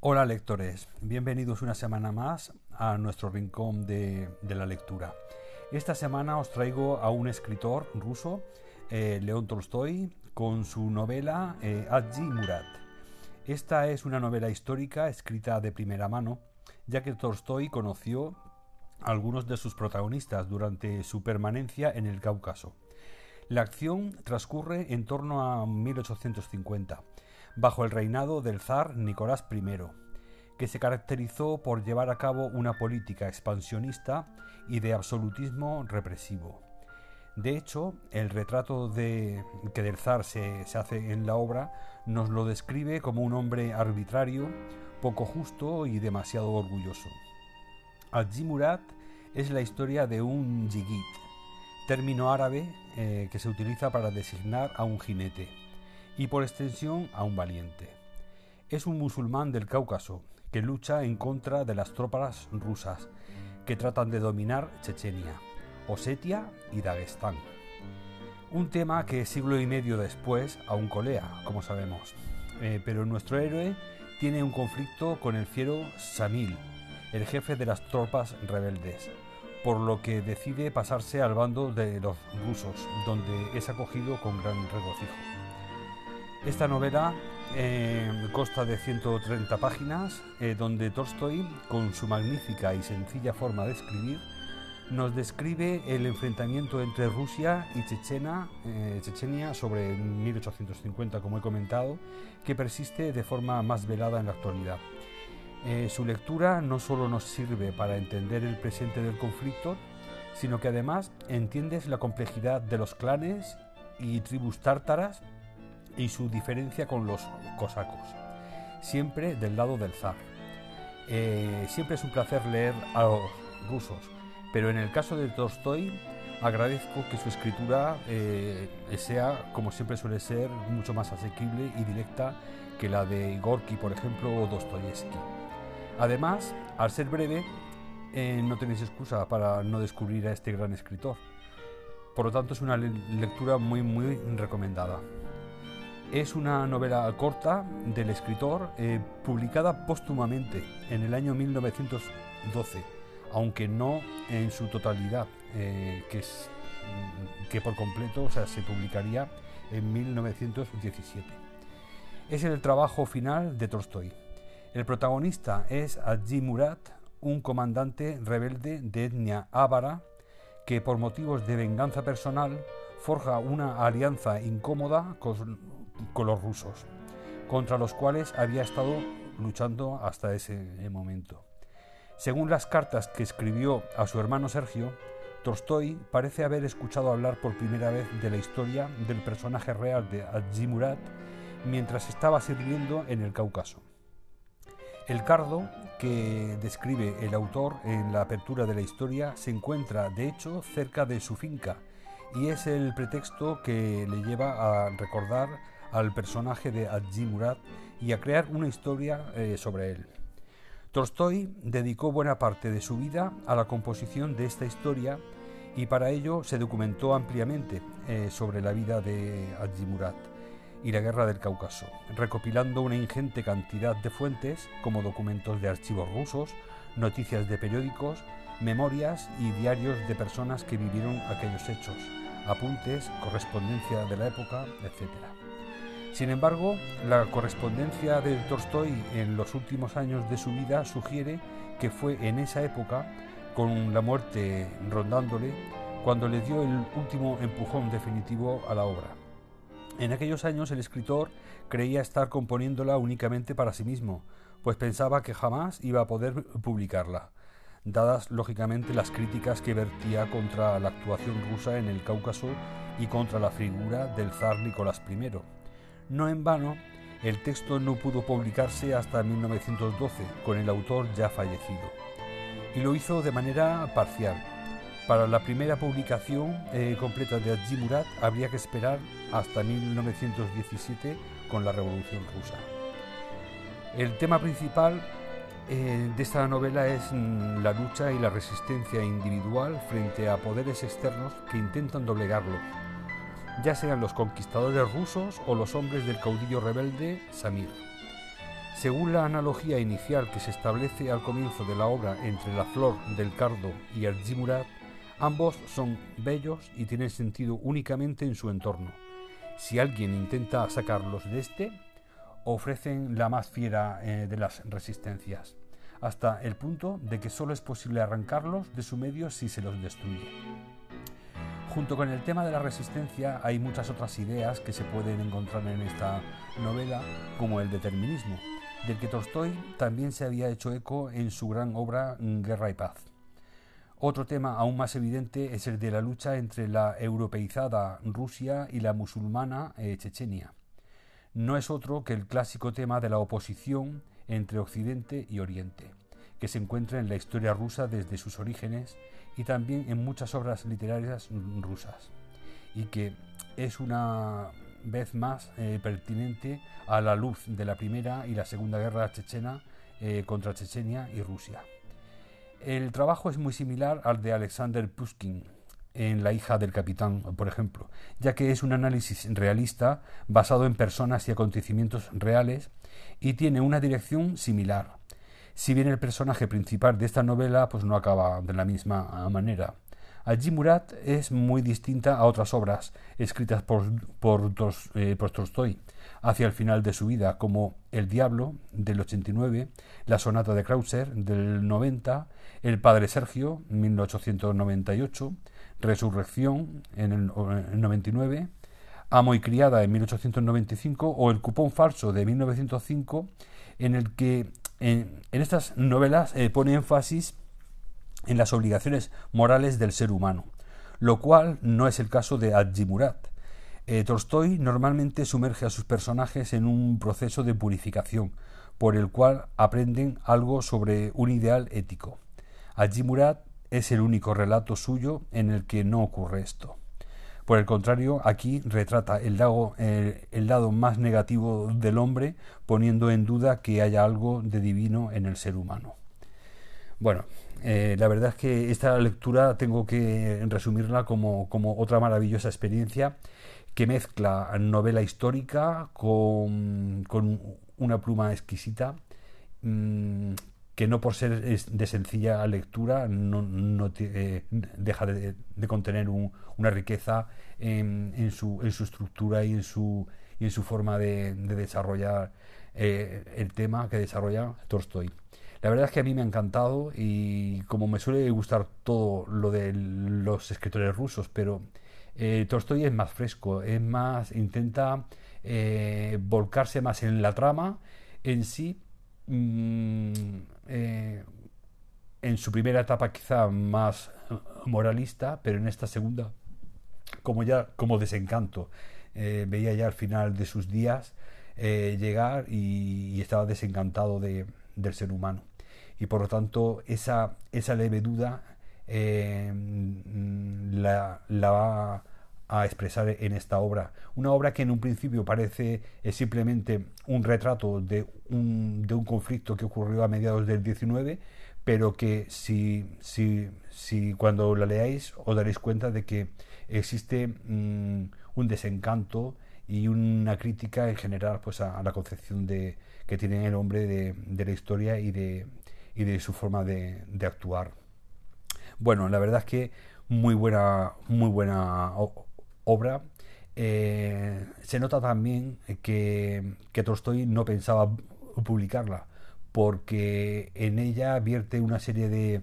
Hola lectores, bienvenidos una semana más a nuestro rincón de, la lectura. Esta semana os traigo a un escritor ruso, eh, León Tolstoy, con su novela eh, Murat. Esta es una novela histórica escrita de primera mano, ya que Tolstoy conoció a algunos de sus protagonistas durante su permanencia en el Cáucaso. La acción transcurre en torno a 1850 bajo el reinado del zar Nicolás I, que se caracterizó por llevar a cabo una política expansionista y de absolutismo represivo. De hecho, el retrato de, que del zar se, hace en la obra nos lo describe como un hombre arbitrario, poco justo y demasiado orgulloso. Al-Jimurat es la historia de un yigit, término árabe eh, que se utiliza para designar a un jinete y por extensión a un valiente. Es un musulmán del Cáucaso que lucha en contra de las tropas rusas que tratan de dominar Chechenia, Osetia y Dagestán. Un tema que siglo y medio después aún colea, como sabemos. Eh, pero nuestro héroe tiene un conflicto con el fiero Samil, el jefe de las tropas rebeldes, por lo que decide pasarse al bando de los rusos, donde es acogido con gran regocijo. Esta novela eh, consta de 130 páginas, eh, donde Tolstoy, con su magnífica y sencilla forma de escribir, nos describe el enfrentamiento entre Rusia y Chechena, eh, Chechenia sobre 1850, como he comentado, que persiste de forma más velada en la actualidad. su lectura no solo nos sirve para entender el presente del conflicto, sino que además entiendes la complejidad de los clanes y tribus tártaras y su diferencia con los cosacos, siempre del lado del zar. Eh, siempre es un placer leer a los rusos, pero en el caso de Tolstoy agradezco que su escritura eh, sea, como siempre suele ser, mucho más asequible y directa que la de Gorky, por ejemplo, o Dostoyevsky. Además, al ser breve, eh, no tenéis excusa para no descubrir a este gran escritor. Por lo tanto, es una lectura muy, muy recomendada. Es una novela corta del escritor eh, publicada póstumamente en el año 1912, aunque no en su totalidad, eh, que, es, mm, que por completo o sea, se publicaría en 1917. Es el trabajo final de Tolstoy. El protagonista es Adji Murat, un comandante rebelde de etnia ávara que por motivos de venganza personal forja una alianza incómoda con, con los rusos, contra los cuales había estado luchando hasta ese momento. Según las cartas que escribió a su hermano Sergio, Tolstoy parece haber escuchado hablar por primera vez de la historia del personaje real de Adji Murat mientras estaba sirviendo en el Cáucaso. El cardo que describe el autor en la apertura de la historia se encuentra, de hecho, cerca de su finca y es el pretexto que le lleva a recordar al personaje de Adji Murat y a crear una historia eh, sobre él. Tolstoy dedicó buena parte de su vida a la composición de esta historia y para ello se documentó ampliamente eh, sobre la vida de Adji Murat y la guerra del Cáucaso, recopilando una ingente cantidad de fuentes como documentos de archivos rusos, noticias de periódicos, memorias y diarios de personas que vivieron aquellos hechos, apuntes, correspondencia de la época, etc. Sin embargo, la correspondencia de Tolstoy en los últimos años de su vida sugiere que fue en esa época, con la muerte rondándole, cuando le dio el último empujón definitivo a la obra. En aquellos años el escritor creía estar componiéndola únicamente para sí mismo, pues pensaba que jamás iba a poder publicarla, dadas lógicamente las críticas que vertía contra la actuación rusa en el Cáucaso y contra la figura del zar Nicolás I. No en vano, el texto no pudo publicarse hasta 1912, con el autor ya fallecido. Y lo hizo de manera parcial. Para la primera publicación eh, completa de Adji Murat habría que esperar hasta 1917 con la Revolución Rusa. El tema principal eh, de esta novela es mm, la lucha y la resistencia individual frente a poderes externos que intentan doblegarlo, ya sean los conquistadores rusos o los hombres del caudillo rebelde Samir. Según la analogía inicial que se establece al comienzo de la obra entre la flor del cardo y el Jimurat, ambos son bellos y tienen sentido únicamente en su entorno. Si alguien intenta sacarlos de este, ofrecen la más fiera eh, de las resistencias, hasta el punto de que solo es posible arrancarlos de su medio si se los destruye. Junto con el tema de la resistencia hay muchas otras ideas que se pueden encontrar en esta novela, como el determinismo, del que Tolstoy también se había hecho eco en su gran obra Guerra y Paz. Otro tema aún más evidente es el de la lucha entre la europeizada Rusia y la musulmana eh, Chechenia. No es otro que el clásico tema de la oposición entre Occidente y Oriente, que se encuentra en la historia rusa desde sus orígenes y también en muchas obras literarias rusas, y que es una vez más eh, pertinente a la luz de la Primera y la Segunda Guerra Chechena eh, contra Chechenia y Rusia. El trabajo es muy similar al de Alexander Pushkin en La hija del capitán, por ejemplo, ya que es un análisis realista basado en personas y acontecimientos reales y tiene una dirección similar. Si bien el personaje principal de esta novela pues no acaba de la misma manera. Allí Murat es muy distinta a otras obras escritas por, por, eh, Tolstoy hacia el final de su vida, como El Diablo del 89, La Sonata de Krauser del 90, El Padre Sergio 1898, Resurrección en el, 99, Amo y Criada en 1895 o El Cupón Falso de 1905, en el que en, estas novelas eh, pone énfasis en las obligaciones morales del ser humano, lo cual no es el caso de Adjimurat. Eh, Tolstoy normalmente sumerge a sus personajes en un proceso de purificación, por el cual aprenden algo sobre un ideal ético. Adjimurat es el único relato suyo en el que no ocurre esto. Por el contrario, aquí retrata el lado, eh, el lado más negativo del hombre, poniendo en duda que haya algo de divino en el ser humano. Bueno, eh, la verdad es que esta lectura tengo que resumirla como, otra maravillosa experiencia que mezcla novela histórica con, una pluma exquisita, mm, que no por ser de sencilla lectura no, eh, deja de, contener una riqueza en, su, estructura y en su, forma de, desarrollar eh, el tema que desarrolla Tolstoy. La verdad es que a mí me ha encantado y como me suele gustar todo lo de los escritores rusos, pero eh, Tolstoy es más fresco, es más, intenta eh, volcarse más en la trama en sí. Mm, eh, en su primera etapa quizá más moralista, pero en esta segunda como ya como desencanto. veía ya al final de sus días llegar y, estaba desencantado de, del ser humano y por lo tanto esa, esa leve duda eh, la, va a expresar en esta obra. Una obra que en un principio parece simplemente un retrato de un, de un conflicto que ocurrió a mediados del 19, pero que si, si, si cuando la leáis os daréis cuenta de que existe mm, un desencanto y una crítica en general pues a, la concepción de, que tiene el hombre de, de la historia y de, y de su forma de, actuar. Bueno, la verdad es que muy buena, muy buena obra. Eh, se nota también que, que Tolstoy no pensaba publicarla, porque en ella vierte una serie de,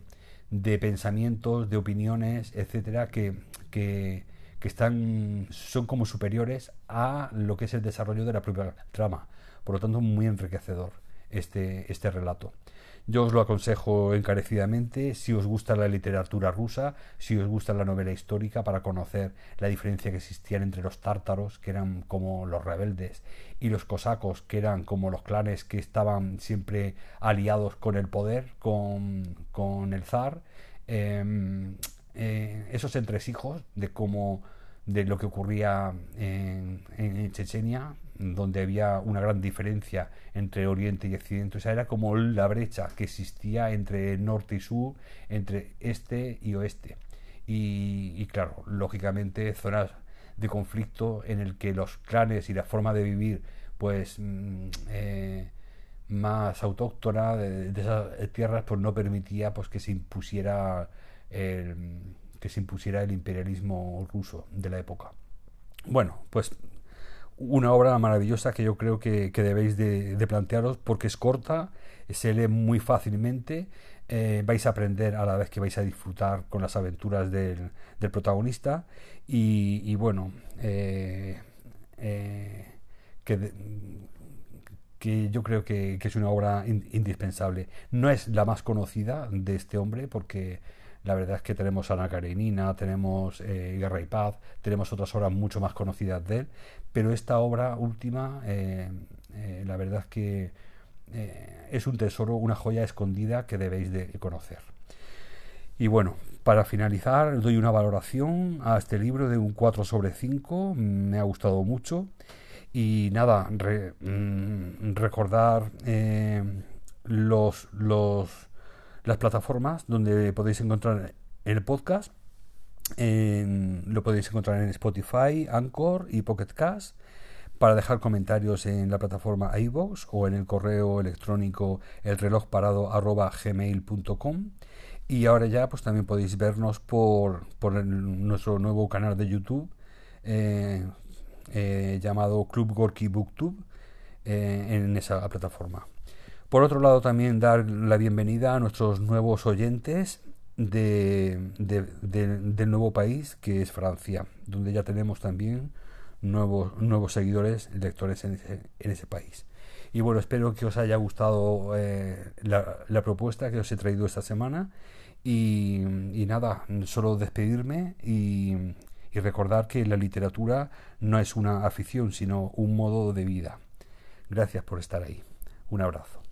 de pensamientos, de opiniones, etcétera, que, que, que, están, son como superiores a lo que es el desarrollo de la propia trama. Por lo tanto, muy enriquecedor este, este relato. Yo os lo aconsejo encarecidamente si os gusta la literatura rusa, si os gusta la novela histórica, para conocer la diferencia que existía entre los tártaros, que eran como los rebeldes, y los cosacos, que eran como los clanes que estaban siempre aliados con el poder, con, el zar. Em, eh, esos entresijos de cómo de lo que ocurría en, en Chechenia, donde había una gran diferencia entre Oriente y Occidente. O sea, era como la brecha que existía entre norte y sur, entre este y oeste. Y, claro, lógicamente zonas de conflicto en el que los clanes y la forma de vivir pues mm, eh, más autóctona de, esas tierras, pues no permitía pues que se impusiera el, que se impusiera el imperialismo ruso de la época. Bueno, pues una obra maravillosa que yo creo que, debéis de, plantearos porque es corta, se lee muy fácilmente, eh, vais a aprender a la vez que vais a disfrutar con las aventuras del, protagonista y, bueno, eh, eh, que, que, yo creo que, es una obra indispensable. No es la más conocida de este hombre porque la verdad es que tenemos Ana Karenina, tenemos eh, Guerra y Paz, tenemos otras obras mucho más conocidas de él, pero esta obra última, eh, eh, la verdad es que es un tesoro, una joya escondida que debéis de conocer. Y bueno, para finalizar, doy una valoración a este libro de un 4 sobre 5, me ha gustado mucho. Y nada, mm, recordar los, los las plataformas donde podéis encontrar el podcast. lo podéis encontrar en Spotify, Anchor y Pocket Cast para dejar comentarios en la plataforma iVoox o en el correo electrónico elrelojparado.gmail.com y ahora ya pues también podéis vernos por, por nuestro nuevo canal de YouTube eh, eh, llamado Club Gorky Booktube eh, en esa plataforma. Por otro lado, también dar la bienvenida a nuestros nuevos oyentes de, del nuevo país, que es Francia, donde ya tenemos también nuevos, nuevos seguidores, lectores en ese, país. Y bueno, espero que os haya gustado eh, la, propuesta que os he traído esta semana. Y, nada, solo despedirme y, y recordar que la literatura no es una afición, sino un modo de vida. Gracias por estar ahí. Un abrazo.